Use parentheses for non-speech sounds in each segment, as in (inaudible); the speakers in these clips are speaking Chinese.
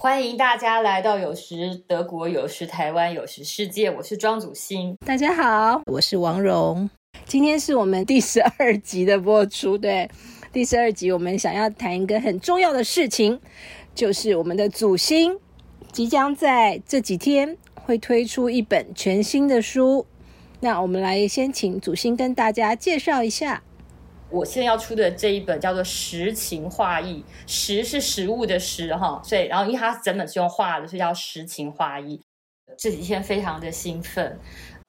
欢迎大家来到有时德国，有时台湾，有时世界。我是庄祖欣，大家好，我是王蓉。今天是我们第十二集的播出，对，第十二集我们想要谈一个很重要的事情，就是我们的祖星即将在这几天会推出一本全新的书。那我们来先请祖星跟大家介绍一下。我现在要出的这一本叫做《实情画意》，实是食物的实哈，所以然后因为它整本是用画的，所以叫实情画意。这几天非常的兴奋，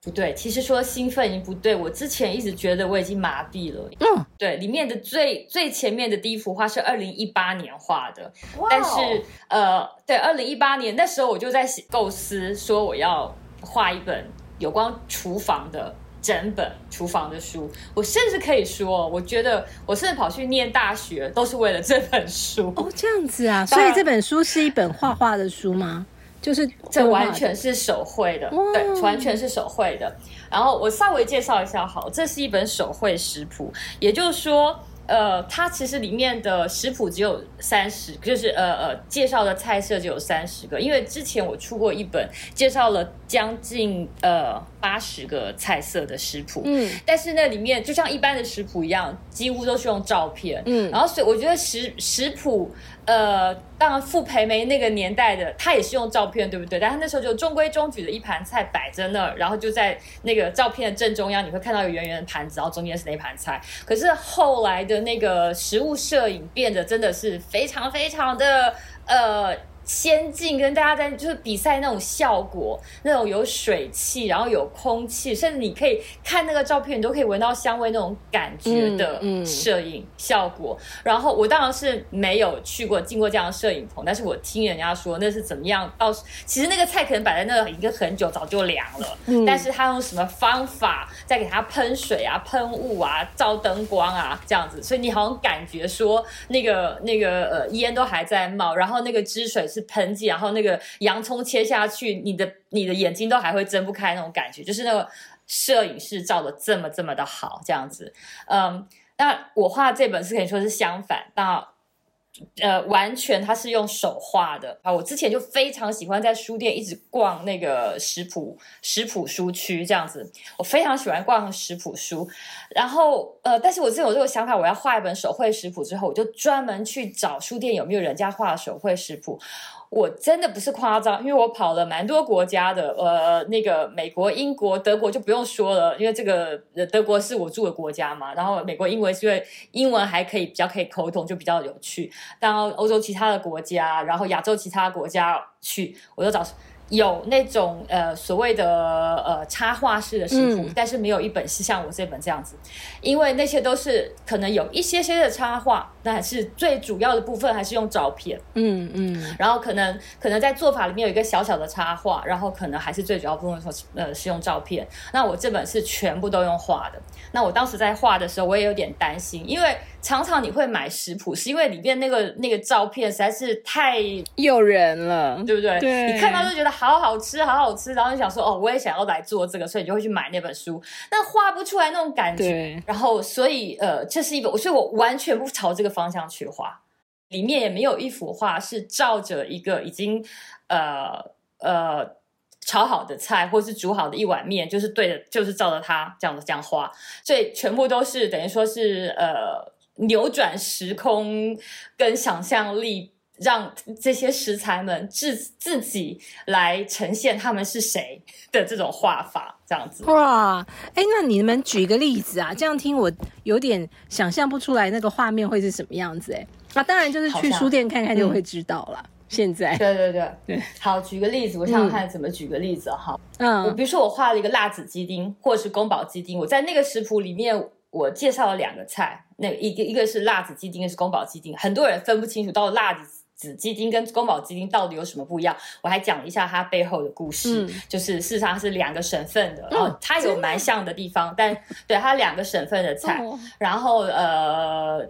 不对，其实说兴奋已经不对，我之前一直觉得我已经麻痹了。嗯，对，里面的最最前面的第一幅画是二零一八年画的，但是呃，对，二零一八年那时候我就在构思说我要画一本有关厨房的。整本厨房的书，我甚至可以说，我觉得我甚至跑去念大学都是为了这本书。哦，这样子啊，所以这本书是一本画画的书吗？就是这完全是手绘的，对，完全是手绘的。然后我稍微介绍一下，好，这是一本手绘食谱，也就是说。呃，它其实里面的食谱只有三十，就是呃呃，介绍的菜色只有三十个。因为之前我出过一本，介绍了将近呃八十个菜色的食谱，嗯，但是那里面就像一般的食谱一样，几乎都是用照片，嗯，然后所以我觉得食食谱。呃，当然，傅培梅那个年代的，他也是用照片，对不对？但他那时候就中规中矩的一盘菜摆在那儿，然后就在那个照片的正中央，你会看到有圆圆的盘子，然后中间是那盘菜。可是后来的那个食物摄影变得真的是非常非常的呃。先进跟大家在就是比赛那种效果，那种有水汽，然后有空气，甚至你可以看那个照片，你都可以闻到香味那种感觉的摄影效果。然后我当然是没有去过进过这样的摄影棚，但是我听人家说那是怎么样。到其实那个菜可能摆在那已经很久，早就凉了。但是他用什么方法再给它喷水啊、喷雾啊、照灯光啊这样子，所以你好像感觉说那个那个呃烟都还在冒，然后那个汁水是。喷剂，然后那个洋葱切下去，你的你的眼睛都还会睁不开那种感觉，就是那个摄影师照的这么这么的好，这样子。嗯，那我画这本是可以说是相反，那。呃，完全它是用手画的啊！我之前就非常喜欢在书店一直逛那个食谱食谱书区这样子，我非常喜欢逛食谱书。然后呃，但是我自有这个想法，我要画一本手绘食谱之后，我就专门去找书店有没有人家画手绘食谱。我真的不是夸张，因为我跑了蛮多国家的，呃，那个美国、英国、德国就不用说了，因为这个德国是我住的国家嘛。然后美国、英文是因为英文还可以比较可以沟通，就比较有趣。到欧洲其他的国家，然后亚洲其他国家去，我就找。有那种呃所谓的呃插画式的食谱，但是没有一本是像我这本这样子，因为那些都是可能有一些些的插画，但是最主要的部分还是用照片，嗯嗯，然后可能可能在做法里面有一个小小的插画，然后可能还是最主要部分说呃是用照片。那我这本是全部都用画的。那我当时在画的时候，我也有点担心，因为。常常你会买食谱，是因为里面那个那个照片实在是太诱人了，对不对？对，你看到就觉得好好吃，好好吃，然后就想说哦，我也想要来做这个，所以你就会去买那本书。那画不出来那种感觉，然后所以呃，这是一本，所以我完全不朝这个方向去画。里面也没有一幅画是照着一个已经呃呃炒好的菜，或是煮好的一碗面，就是对着，就是照着它这样子这样画。所以全部都是等于说是呃。扭转时空跟想象力，让这些食材们自自己来呈现他们是谁的这种画法，这样子。哇，哎，那你们举一个例子啊？这样听我有点想象不出来那个画面会是什么样子。哎，那当然就是去书店看看就会知道了。现在，对对对对，好，举个例子，我想想看怎么举个例子哈。嗯，我比如说我画了一个辣子鸡丁，或者是宫保鸡丁，我在那个食谱里面。我介绍了两个菜，那一个一个是辣子鸡丁，一个是宫保鸡丁。很多人分不清楚到辣子鸡丁跟宫保鸡丁到底有什么不一样。我还讲了一下它背后的故事，就是事实上是两个省份的，然后它有蛮像的地方，但 (laughs) 对它两个省份的菜，然后呃，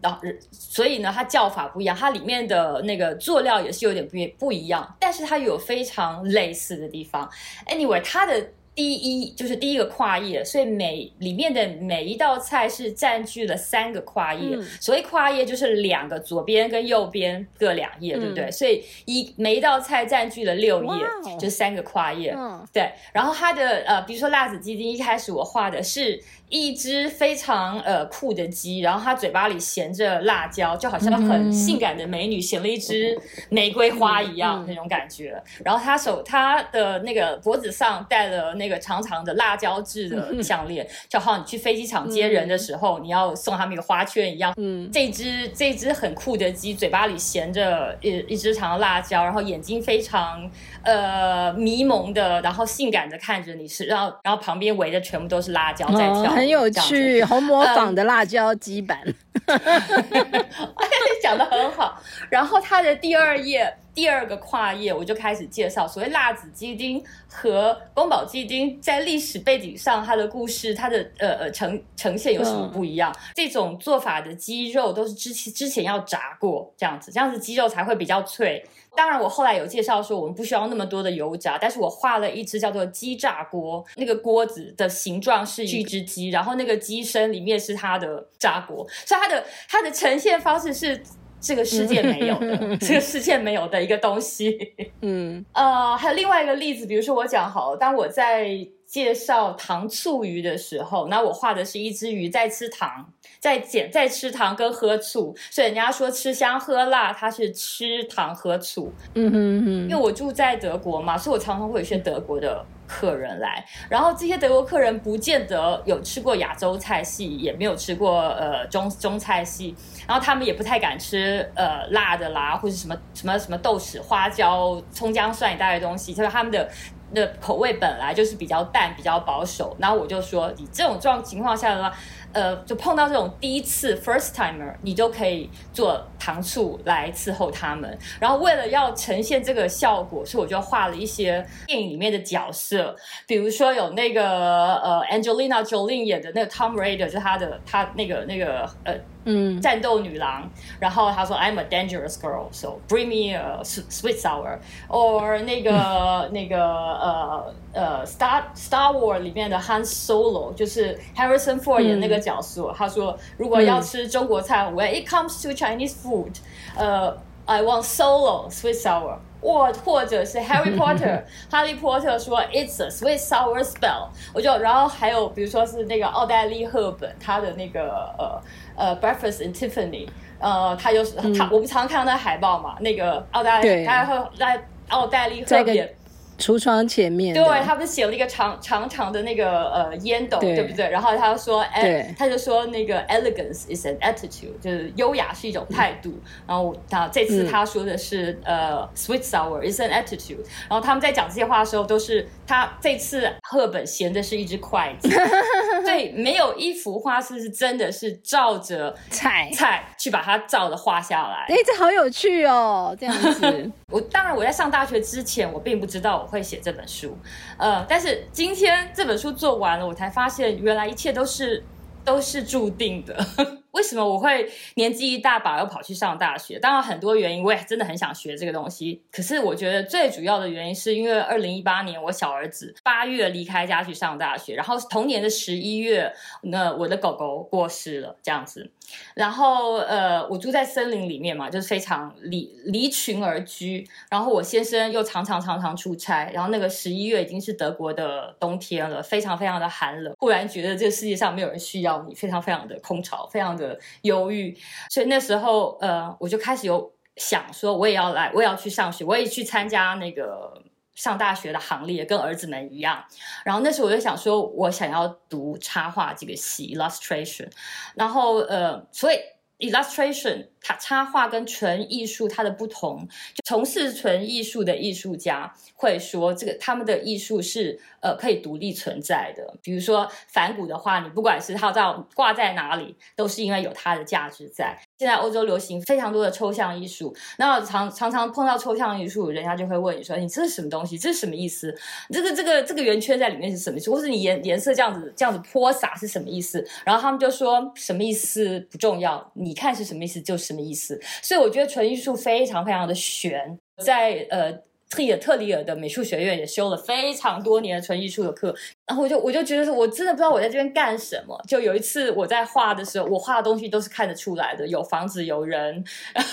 导所以呢，它叫法不一样，它里面的那个佐料也是有点不不一样，但是它有非常类似的地方。Anyway，它的。第一就是第一个跨页，所以每里面的每一道菜是占据了三个跨页。所谓跨页就是两个左边跟右边各两页，对不对？所以一每一道菜占据了六页，就三个跨页。对，然后它的呃，比如说辣子鸡丁，一开始我画的是。一只非常呃酷的鸡，然后它嘴巴里衔着辣椒，就好像很性感的美女衔了一只玫瑰花一样那种感觉。然后它手它的那个脖子上戴了那个长长的辣椒制的项链，就好像你去飞机场接人的时候，你要送他们一个花圈一样。嗯，这只这只很酷的鸡，嘴巴里衔着一一只长的辣椒，然后眼睛非常呃迷蒙的，然后性感的看着你，是然后然后旁边围的全部都是辣椒在跳。很有趣，红模仿的辣椒鸡版，(laughs) 讲的很好。然后它的第二页，第二个跨页，我就开始介绍所谓辣子鸡丁和宫保鸡丁在历史背景上它的故事，它的呃呃呈呈现有什么不一样？这种做法的鸡肉都是之前之前要炸过，这样子，这样子鸡肉才会比较脆。当然，我后来有介绍说，我们不需要那么多的油炸，但是我画了一只叫做鸡炸锅，那个锅子的形状是一只鸡，然后那个鸡身里面是它的炸锅，所以它的它的呈现方式是这个世界没有的，(laughs) 这个世界没有的一个东西。嗯，呃，还有另外一个例子，比如说我讲好，当我在介绍糖醋鱼的时候，那我画的是一只鱼在吃糖。在减在吃糖跟喝醋，所以人家说吃香喝辣，它是吃糖喝醋。嗯哼哼。因为我住在德国嘛，所以我常常会有些德国的客人来，然后这些德国客人不见得有吃过亚洲菜系，也没有吃过呃中中菜系，然后他们也不太敢吃呃辣的啦，或者什么什么什么豆豉、花椒、葱姜蒜一大堆东西，就是他们的那口味本来就是比较淡、比较保守。然后我就说，你这种状情况下的话。呃，就碰到这种第一次 first timer，你就可以做糖醋来伺候他们。然后为了要呈现这个效果，所以我就画了一些电影里面的角色，比如说有那个呃 Angelina Jolie 演的那个 Tom Raider，就他的他那个那个呃。嗯，战斗女郎，然后他说 I'm a dangerous girl, so bring me a sweet sour. or 那个那个呃呃 Star Star War 里面的 Han Solo，就是 Harrison Ford 演那个角色。他说如果要吃中国菜，When it comes to Chinese food，呃，I want Solo sweet sour。 或或者是 Harry Potter，哈利波特说 It's a sweet sour spell。我就然后还有比如说是那个奥黛丽赫本，她的那个呃。呃，Breakfast in Tiffany，呃，她就是她，我们常常看到那海报嘛，那个澳大利亚，他会在澳大利亚。橱窗前面，对他不是写了一个长长长的那个呃烟斗，对不对？然后他说，哎，他就说那个 elegance is an attitude，就是优雅是一种态度。然后他这次他说的是呃 sweet sour is an attitude。然后他们在讲这些话的时候，都是他这次赫本衔的是一只筷子，(laughs) 对，没有一幅画是是真的是照着菜菜去把它照着画下来。哎，这好有趣哦，这样子。(laughs) 我当然我在上大学之前，我并不知道我。会写这本书，呃，但是今天这本书做完了，我才发现原来一切都是都是注定的。为什么我会年纪一大把又跑去上大学？当然很多原因，我也真的很想学这个东西。可是我觉得最主要的原因是因为二零一八年我小儿子八月离开家去上大学，然后同年的十一月，那我的狗狗过世了，这样子。然后呃，我住在森林里面嘛，就是非常离离群而居。然后我先生又常常常常出差，然后那个十一月已经是德国的冬天了，非常非常的寒冷。忽然觉得这个世界上没有人需要你，非常非常的空巢，非常。的忧郁，所以那时候，呃，我就开始有想说，我也要来，我也要去上学，我也去参加那个上大学的行列，跟儿子们一样。然后那时候我就想说，我想要读插画这个系，illustration。然后，呃，所以 illustration 它插画跟纯艺术它的不同，就从事纯艺术的艺术家会说，这个他们的艺术是。呃，可以独立存在的，比如说反骨的话，你不管是它在挂在哪里，都是因为有它的价值在。现在欧洲流行非常多的抽象艺术，那常常常碰到抽象艺术，人家就会问你说：“你这是什么东西？这是什么意思？这个这个这个圆圈在里面是什么意思？或是你颜颜色这样子这样子泼洒是什么意思？”然后他们就说：“什么意思不重要，你看是什么意思就什么意思。”所以我觉得纯艺术非常非常的悬，在呃。特里特里尔的美术学院也修了非常多年的纯艺术的课，然后我就我就觉得我真的不知道我在这边干什么。就有一次我在画的时候，我画的东西都是看得出来的，有房子、有人，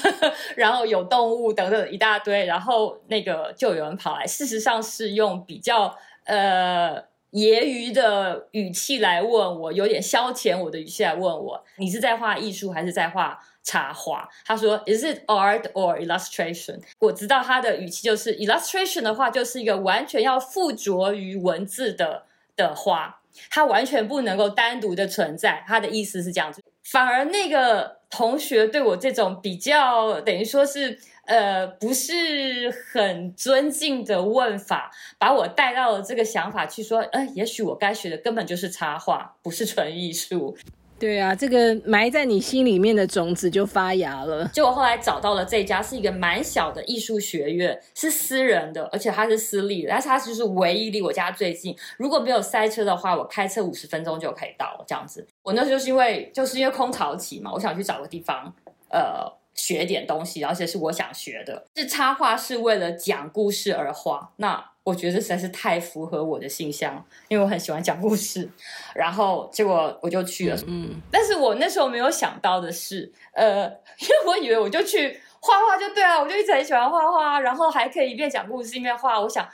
(laughs) 然后有动物等等一大堆，然后那个就有人跑来，事实上是用比较呃揶揄的语气来问我，有点消遣我的语气来问我，你是在画艺术还是在画？插画，他说，Is it art or illustration？我知道他的语气就是 illustration 的话，就是一个完全要附着于文字的的画，它完全不能够单独的存在。他的意思是这样子。反而那个同学对我这种比较等于说是呃不是很尊敬的问法，把我带到了这个想法去说，呃，也许我该学的根本就是插画，不是纯艺术。对啊，这个埋在你心里面的种子就发芽了。就我后来找到了这家是一个蛮小的艺术学院，是私人的，而且它是私立的，但是它就是唯一离我家最近。如果没有塞车的话，我开车五十分钟就可以到。这样子，我那时候是因为就是因为空巢期嘛，我想去找个地方，呃，学点东西，而且是我想学的。是插画是为了讲故事而画，那。我觉得实在是太符合我的形象，因为我很喜欢讲故事，然后结果我就去了。嗯，但是我那时候没有想到的是，呃，因为我以为我就去画画就对了，我就一直很喜欢画画，然后还可以一边讲故事一边画。我想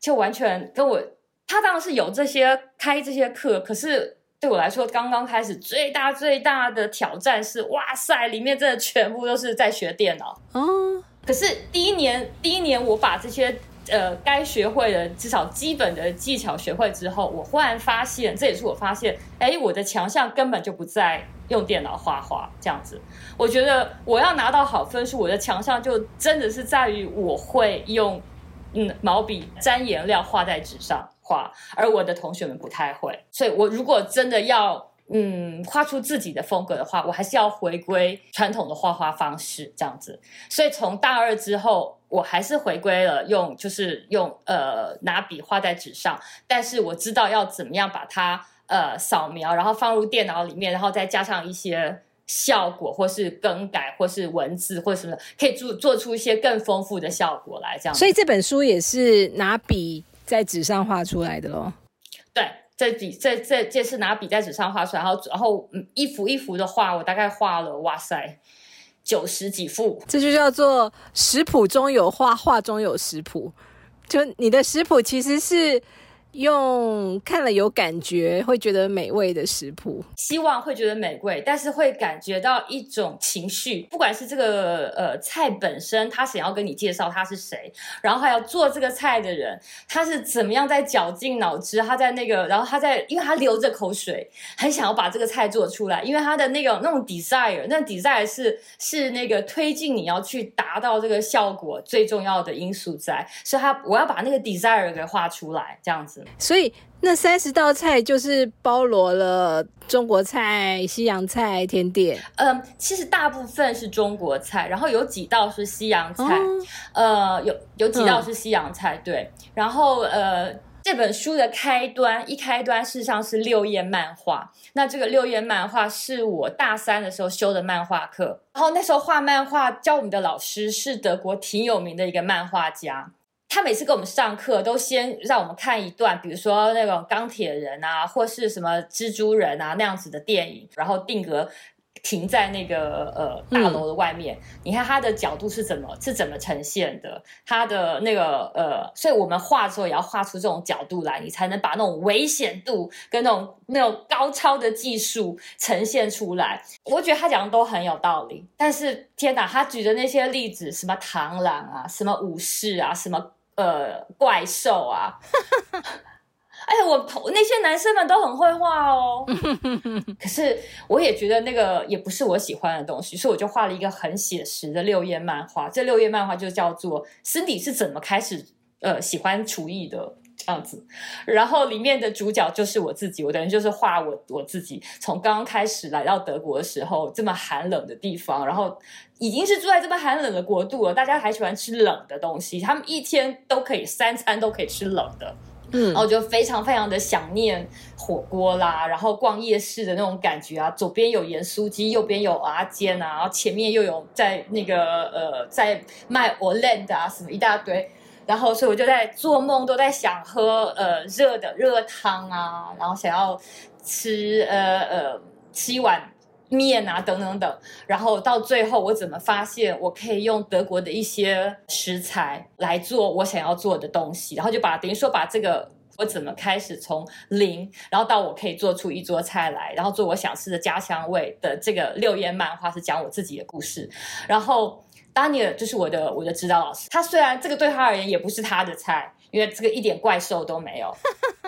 就完全跟我他当然是有这些开这些课，可是对我来说刚刚开始最大最大的挑战是，哇塞，里面真的全部都是在学电脑。哦，可是第一年第一年我把这些。呃，该学会的至少基本的技巧学会之后，我忽然发现，这也是我发现，哎，我的强项根本就不在用电脑画画这样子。我觉得我要拿到好分数，我的强项就真的是在于我会用嗯毛笔沾颜料画在纸上画，而我的同学们不太会。所以我如果真的要嗯画出自己的风格的话，我还是要回归传统的画画方式这样子。所以从大二之后。我还是回归了用，就是用呃拿笔画在纸上，但是我知道要怎么样把它呃扫描，然后放入电脑里面，然后再加上一些效果，或是更改，或是文字或什么，可以做做出一些更丰富的效果来。这样，所以这本书也是拿笔在纸上画出来的喽。对，在笔在在这是拿笔在纸上画出来，然后然后一幅一幅的画，我大概画了，哇塞。九十几幅，这就叫做食谱中有画，画中有食谱。就你的食谱其实是。用看了有感觉，会觉得美味的食谱，希望会觉得美味，但是会感觉到一种情绪，不管是这个呃菜本身，他想要跟你介绍他是谁，然后还要做这个菜的人，他是怎么样在绞尽脑汁，他在那个，然后他在，因为他流着口水，很想要把这个菜做出来，因为他的那个那种 desire，那 desire 是是那个推进你要去达到这个效果最重要的因素在，所以他我要把那个 desire 给画出来，这样子。所以那三十道菜就是包罗了中国菜、西洋菜、甜点。嗯，其实大部分是中国菜，然后有几道是西洋菜。呃，有有几道是西洋菜，对。然后呃，这本书的开端一开端事实上是六页漫画。那这个六页漫画是我大三的时候修的漫画课，然后那时候画漫画教我们的老师是德国挺有名的一个漫画家。他每次给我们上课，都先让我们看一段，比如说那种钢铁人啊，或是什么蜘蛛人啊那样子的电影，然后定格停在那个呃大楼的外面。你看他的角度是怎么是怎么呈现的，他的那个呃，所以我们画的时候也要画出这种角度来，你才能把那种危险度跟那种那种高超的技术呈现出来。我觉得他讲的都很有道理，但是天哪，他举的那些例子，什么螳螂啊，什么武士啊，什么。呃，怪兽啊！(laughs) 哎呀，我那些男生们都很会画哦。(laughs) 可是我也觉得那个也不是我喜欢的东西，所以我就画了一个很写实的六页漫画。这六页漫画就叫做《森迪是怎么开始呃喜欢厨艺的》这样子。然后里面的主角就是我自己，我等于就是画我我自己从刚刚开始来到德国的时候，这么寒冷的地方，然后。已经是住在这么寒冷的国度了，大家还喜欢吃冷的东西，他们一天都可以三餐都可以吃冷的，嗯，然后就非常非常的想念火锅啦，然后逛夜市的那种感觉啊，左边有盐酥鸡，右边有阿煎啊，然后前面又有在那个呃在卖 o l a n d 啊什么一大堆，然后所以我就在做梦，都在想喝呃热的热汤啊，然后想要吃呃呃吃一碗面啊等等等，然后到最后我怎么发现我可以用德国的一些食材来做我想要做的东西，然后就把等于说把这个。我怎么开始从零，然后到我可以做出一桌菜来，然后做我想吃的家乡味的这个六页漫画是讲我自己的故事。然后丹尼尔就是我的我的指导老师，他虽然这个对他而言也不是他的菜，因为这个一点怪兽都没有。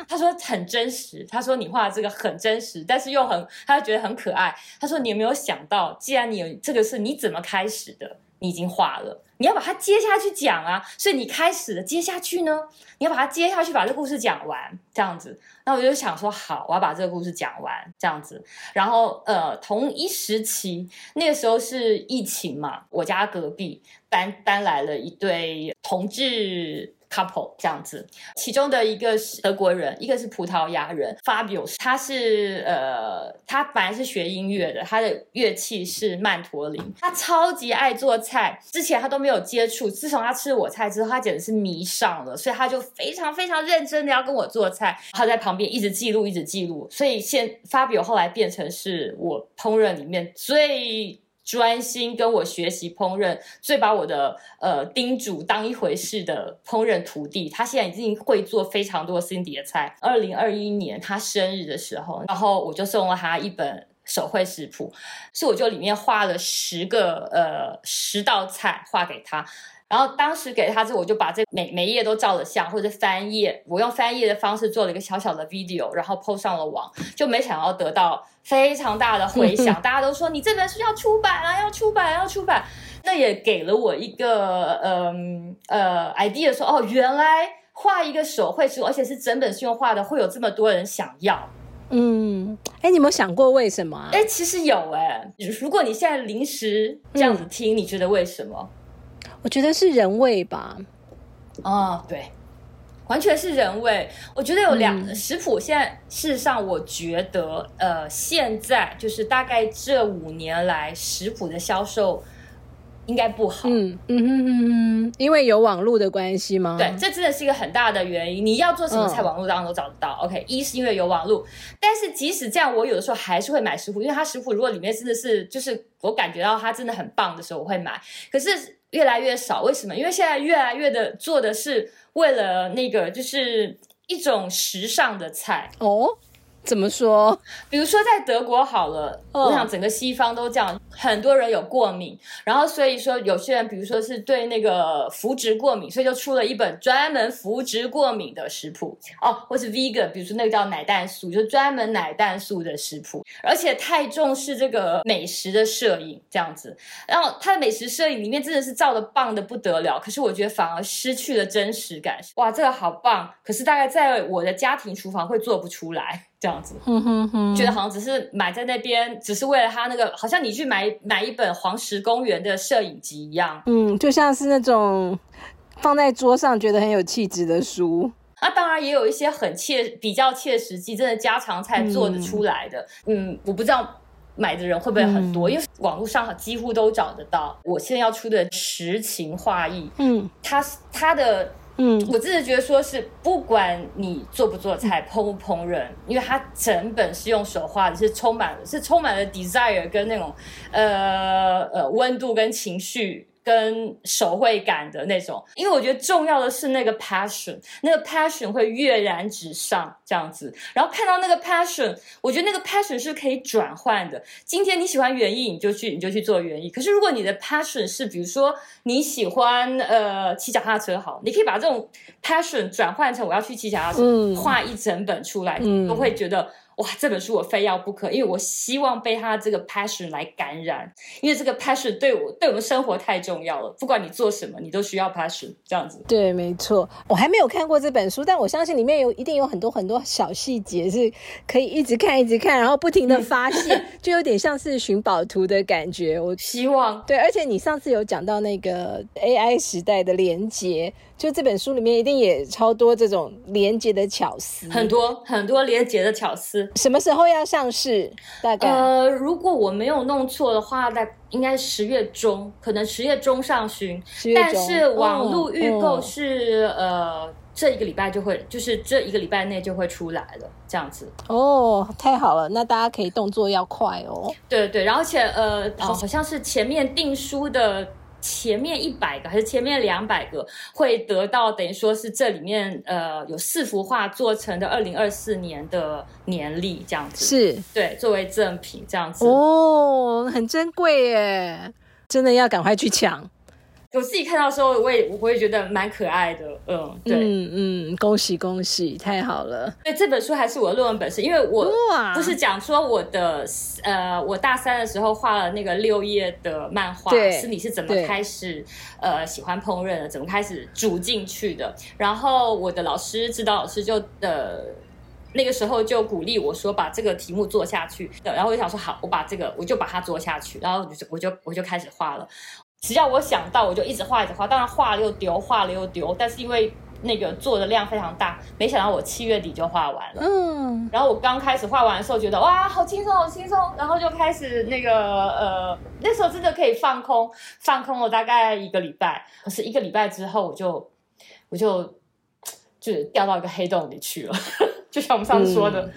他说很真实，他说你画的这个很真实，但是又很，他觉得很可爱。他说你有没有想到，既然你有这个是你怎么开始的？你已经画了，你要把它接下去讲啊，所以你开始了，接下去呢，你要把它接下去，把这故事讲完，这样子。那我就想说，好，我要把这个故事讲完，这样子。然后，呃，同一时期，那个时候是疫情嘛，我家隔壁搬搬来了一对同志。Couple 这样子，其中的一个是德国人，一个是葡萄牙人。Fabio 他是呃，他本来是学音乐的，他的乐器是曼陀林。他超级爱做菜，之前他都没有接触，自从他吃了我菜之后，他简直是迷上了，所以他就非常非常认真的要跟我做菜。他在旁边一直记录，一直记录，所以现 Fabio 后来变成是我烹饪里面最。(laughs) 专心跟我学习烹饪，最把我的呃叮嘱当一回事的烹饪徒弟，他现在已经会做非常多 Cindy 的菜。二零二一年他生日的时候，然后我就送了他一本手绘食谱，是我就里面画了十个呃十道菜画给他。然后当时给他之后，我就把这每每页都照了相，或者翻页，我用翻页的方式做了一个小小的 video，然后 post 上了网，就没想到得到非常大的回响，(laughs) 大家都说你这本书要出版了，要出版，要出版。那也给了我一个嗯呃 idea，说哦，原来画一个手绘书，而且是整本书用画的，会有这么多人想要。嗯，哎，你有没有想过为什么？哎，其实有哎，如果你现在临时这样子听，你觉得为什么？我觉得是人味吧，哦，对，完全是人味。我觉得有两食谱，现在事实上，我觉得呃，现在就是大概这五年来食谱的销售应该不好。嗯嗯嗯嗯，因为有网络的关系吗？对，这真的是一个很大的原因。你要做什么菜，网络当中都找得到。OK，一是因为有网络，但是即使这样，我有的时候还是会买食谱，因为它食谱如果里面真的是就是我感觉到它真的很棒的时候，我会买。可是。越来越少，为什么？因为现在越来越的做的是为了那个，就是一种时尚的菜哦。怎么说？比如说在德国好了，我想整个西方都这样，很多人有过敏，然后所以说有些人，比如说是对那个麸质过敏，所以就出了一本专门麸质过敏的食谱哦，或是 vegan，比如说那个叫奶蛋素，就专门奶蛋素的食谱，而且太重视这个美食的摄影这样子，然后他的美食摄影里面真的是照的棒的不得了，可是我觉得反而失去了真实感。哇，这个好棒，可是大概在我的家庭厨房会做不出来。这样子，觉得好像只是买在那边，只是为了他那个，好像你去买买一本黄石公园的摄影集一样。嗯，就像是那种放在桌上觉得很有气质的书。那当然也有一些很切比较切实际，真的家常菜做得出来的。嗯，我不知道买的人会不会很多，因为网络上几乎都找得到。我现在要出的实情画意，嗯，它它的。嗯，我真的觉得说是不管你做不做菜，烹不烹饪，因为它整本是用手画的，是充满是充满了 desire 跟那种呃呃温度跟情绪。跟手绘感的那种，因为我觉得重要的是那个 passion，那个 passion 会跃然纸上这样子。然后看到那个 passion，我觉得那个 passion 是可以转换的。今天你喜欢园艺，你就去你就去做园艺。可是如果你的 passion 是，比如说你喜欢呃骑脚踏车，好，你可以把这种 passion 转换成我要去骑脚踏车，画一整本出来，都会觉得。哇，这本书我非要不可，因为我希望被他这个 passion 来感染，因为这个 passion 对我对我们生活太重要了。不管你做什么，你都需要 passion 这样子。对，没错。我还没有看过这本书，但我相信里面有一定有很多很多小细节是可以一直看一直看，然后不停的发现，就有点像是寻宝图的感觉。我希望对，而且你上次有讲到那个 AI 时代的连接。就这本书里面一定也超多这种连接的巧思，很多很多连接的巧思。什么时候要上市？大概呃，如果我没有弄错的话，在应该十月中，可能十月中上旬。但是网络预购是呃。这一个礼拜就会，就是这一个礼拜内就会出来了，这样子。哦，太好了，那大家可以动作要快哦。对对，然后且呃，好像是前面订书的前面一百个还是前面两百个会得到，等于说是这里面呃有四幅画做成的二零二四年的年历这样子。是，对，作为赠品这样子。哦，很珍贵耶，真的要赶快去抢。我自己看到的时候，我也我会觉得蛮可爱的，嗯，对，嗯嗯，恭喜恭喜，太好了。对，这本书还是我的论文本身，因为我不是讲说我的呃，我大三的时候画了那个六页的漫画，是你是怎么开始呃喜欢烹饪的，怎么开始煮进去的。然后我的老师指导老师就呃那个时候就鼓励我说把这个题目做下去，然后我就想说好，我把这个我就把它做下去，然后我就我就我就开始画了。只要我想到，我就一直画，一直画。当然画了又丢，画了又丢。但是因为那个做的量非常大，没想到我七月底就画完了。嗯。然后我刚开始画完的时候，觉得哇，好轻松，好轻松。然后就开始那个呃，那时候真的可以放空，放空了大概一个礼拜。可是一个礼拜之后，我就我就就掉到一个黑洞里去了，(laughs) 就像我们上次说的。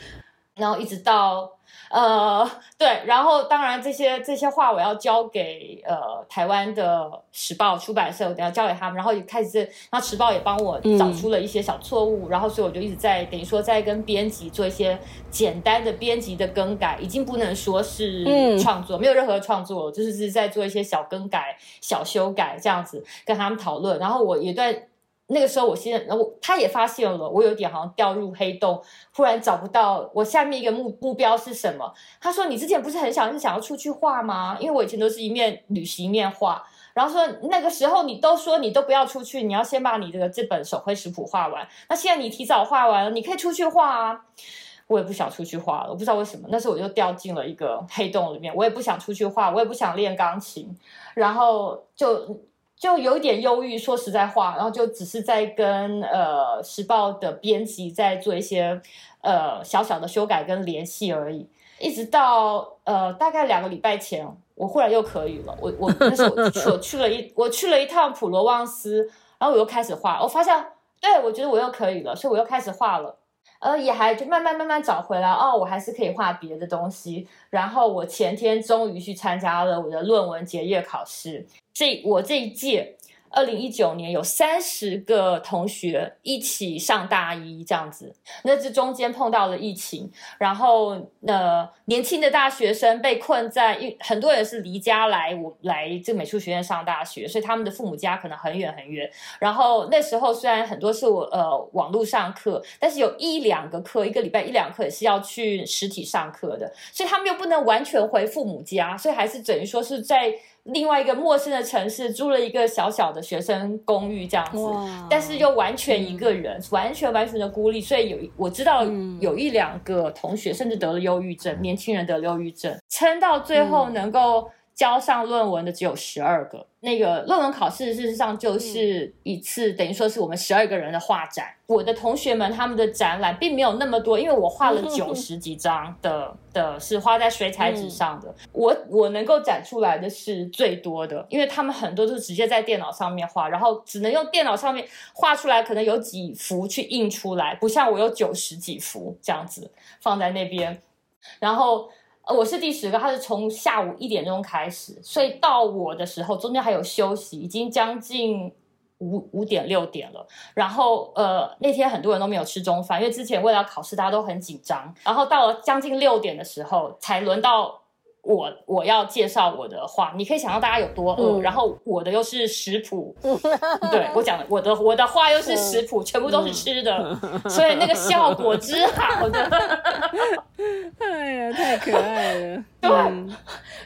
然后一直到。呃，对，然后当然这些这些话我要交给呃台湾的时报出版社，我要交给他们，然后也开始，那时报也帮我找出了一些小错误，然后所以我就一直在等于说在跟编辑做一些简单的编辑的更改，已经不能说是创作，没有任何创作，就是是在做一些小更改、小修改这样子跟他们讨论，然后我也在。那个时候，我现在，然后他也发现了，我有点好像掉入黑洞，忽然找不到我下面一个目目标是什么。他说：“你之前不是很想是想要出去画吗？因为我以前都是一面旅行一面画。然后说那个时候你都说你都不要出去，你要先把你的这本手绘食谱画完。那现在你提早画完了，你可以出去画啊。我也不想出去画了，我不知道为什么。那时候我就掉进了一个黑洞里面，我也不想出去画，我也不想练钢琴，然后就。”就有一点忧郁，说实在话，然后就只是在跟呃时报的编辑在做一些呃小小的修改跟联系而已。一直到呃大概两个礼拜前，我忽然又可以了。我我那时候我去了一 (laughs) 我去了一趟普罗旺斯，然后我又开始画，我发现对我觉得我又可以了，所以我又开始画了。呃，也还就慢慢慢慢找回来哦，我还是可以画别的东西。然后我前天终于去参加了我的论文结业考试。这我这一届。二零一九年有三十个同学一起上大一这样子，那这中间碰到了疫情，然后呃年轻的大学生被困在，因很多人是离家来我来这个美术学院上大学，所以他们的父母家可能很远很远。然后那时候虽然很多是我呃网络上课，但是有一两个课，一个礼拜一两课也是要去实体上课的，所以他们又不能完全回父母家，所以还是等于说是在。另外一个陌生的城市租了一个小小的学生公寓这样子，但是又完全一个人，完全完全的孤立，所以有我知道有一两个同学甚至得了忧郁症，年轻人得忧郁症，撑到最后能够交上论文的只有十二个。那个论文考试，事实上就是一次等于说是我们十二个人的画展。我的同学们他们的展览并没有那么多，因为我画了九十几张的的是画在水彩纸上的。我我能够展出来的是最多的，因为他们很多都是直接在电脑上面画，然后只能用电脑上面画出来，可能有几幅去印出来，不像我有九十几幅这样子放在那边，然后。我是第十个，他是从下午一点钟开始，所以到我的时候中间还有休息，已经将近五五点六点了。然后呃那天很多人都没有吃中饭，因为之前为了考试大家都很紧张。然后到了将近六点的时候才轮到。我我要介绍我的画，你可以想到大家有多饿，然后我的又是食谱，对我讲的，我的我的画又是食谱，全部都是吃的，所以那个效果之好的，(laughs) 哎呀，太可爱了，(laughs) 对，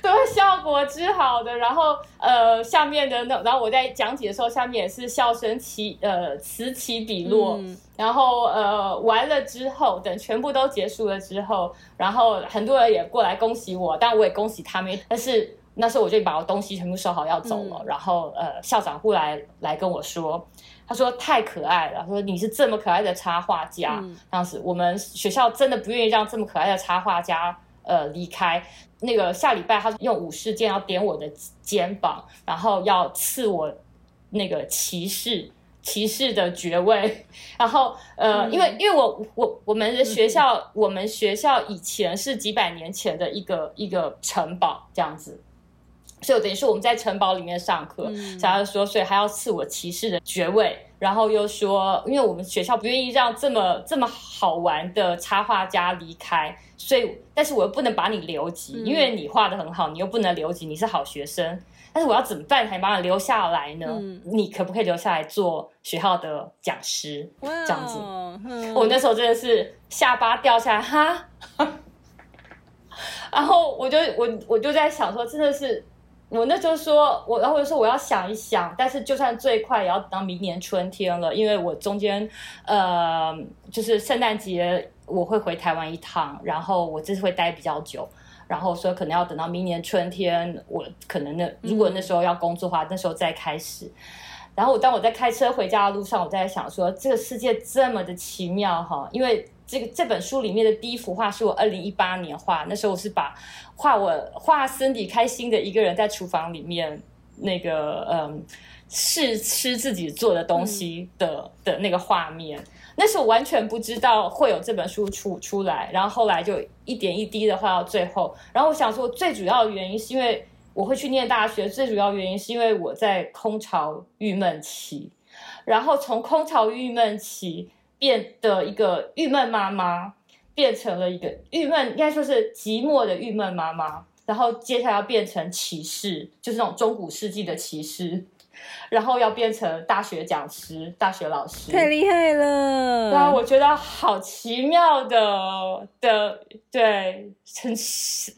对，效果之好的，然后呃，下面的那，然后我在讲解的时候，下面也是笑声起，呃，此起彼落。然后呃完了之后，等全部都结束了之后，然后很多人也过来恭喜我，但我也恭喜他们。但是那时候我就把我东西全部收好要走了，然后呃校长忽来来跟我说，他说太可爱了，说你是这么可爱的插画家，当时我们学校真的不愿意让这么可爱的插画家呃离开。那个下礼拜他用武士剑要点我的肩膀，然后要刺我那个骑士。骑士的爵位，然后呃，因为因为我我我们的学校，我们学校以前是几百年前的一个一个城堡这样子，所以等于是我们在城堡里面上课，想要说，所以还要赐我骑士的爵位，然后又说，因为我们学校不愿意让这么这么好玩的插画家离开，所以但是我又不能把你留级，因为你画的很好，你又不能留级，你是好学生。但是我要怎么办才把你留下来呢？你可不可以留下来做学校的讲师？这样子，我那时候真的是下巴掉下来哈。(laughs) 然后我就我我就在想说，真的是我那时候说，我然后我就说我要想一想，但是就算最快也要等到明年春天了，因为我中间呃就是圣诞节我会回台湾一趟，然后我这次会待比较久。然后说可能要等到明年春天，我可能那如果那时候要工作的话，那时候再开始。然后我当我在开车回家的路上，我在想说这个世界这么的奇妙哈，因为这个这本书里面的第一幅画是我二零一八年画，那时候我是把画我画森迪开心的一个人在厨房里面那个嗯试吃自己做的东西的的那个画面。那时候完全不知道会有这本书出出来，然后后来就一点一滴的画到最后。然后我想说，最主要的原因是因为我会去念大学，最主要原因是因为我在空巢郁闷期，然后从空巢郁闷期变的一个郁闷妈妈，变成了一个郁闷，应该说是寂寞的郁闷妈妈。然后接下来要变成骑士，就是那种中古世纪的骑士。然后要变成大学讲师、大学老师，太厉害了！对啊，我觉得好奇妙的的，对，很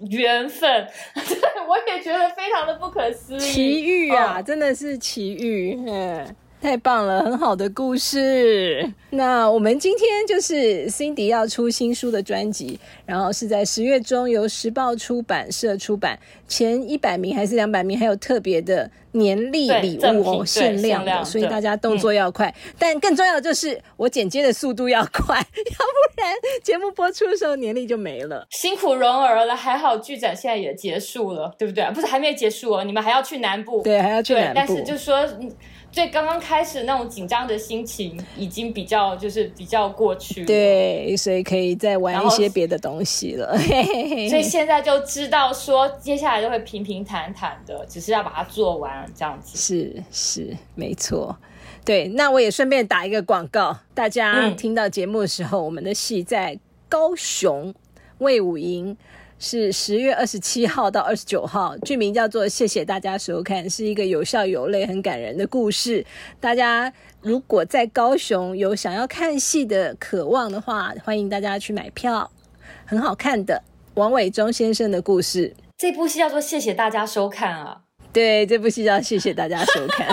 缘分，(laughs) 对，我也觉得非常的不可思议，奇遇啊，真的是奇遇，嗯。太棒了，很好的故事。那我们今天就是 Cindy 要出新书的专辑，然后是在十月中由时报出版社出版，前一百名还是两百名，还有特别的年历礼物哦，限量的，所以大家动作要快。但更重要的就是我剪接的速度要快，要不然节目播出的时候年历就没了。辛苦蓉儿了，还好剧展现在也结束了，对不对？不是还没结束哦，你们还要去南部，对，还要去南部。但是就说。所以刚刚开始那种紧张的心情已经比较就是比较过去，对，所以可以再玩一些别的东西了。(laughs) 所以现在就知道说接下来就会平平坦坦的，只是要把它做完这样子。是是没错，对。那我也顺便打一个广告，大家听到节目的时候，我们的戏在高雄魏武营。是十月二十七号到二十九号，剧名叫做《谢谢大家收看》，是一个有笑有泪、很感人的故事。大家如果在高雄有想要看戏的渴望的话，欢迎大家去买票。很好看的王伟忠先生的故事，这部戏叫做《谢谢大家收看》啊。对，这部戏叫《谢谢大家收看》。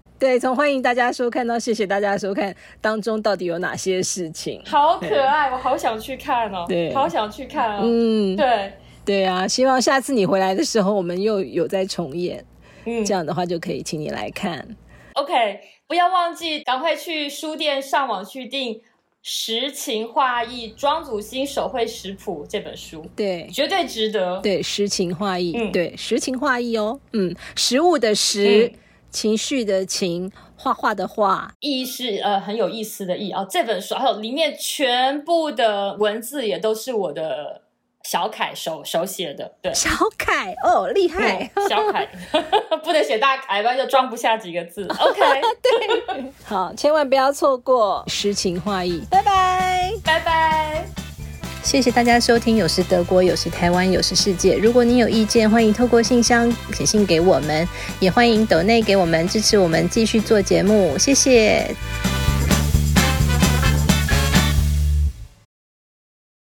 (laughs) 对，从欢迎大家收看到谢谢大家收看当中，到底有哪些事情？好可爱，我好想去看哦！对，好想去看哦。嗯，对，对啊，希望下次你回来的时候，我们又有在重演。嗯，这样的话就可以请你来看。OK，不要忘记，赶快去书店上网去订《实情画意庄祖新手绘食谱》这本书。对，绝对值得。对，实情画意，对，实情画意哦。嗯，食物的食。情绪的情，画画的画，意是呃很有意思的意哦。这本书还有里面全部的文字也都是我的小楷手手写的，对，小楷哦，厉害，小楷。(laughs) 不能写大楷，不然就装不下几个字。OK，(laughs) 对，好，千万不要错过诗情画意，拜拜，拜拜。谢谢大家收听，有时德国，有时台湾，有时世界。如果你有意见，欢迎透过信箱写信给我们，也欢迎抖内给我们支持我们继续做节目。谢谢。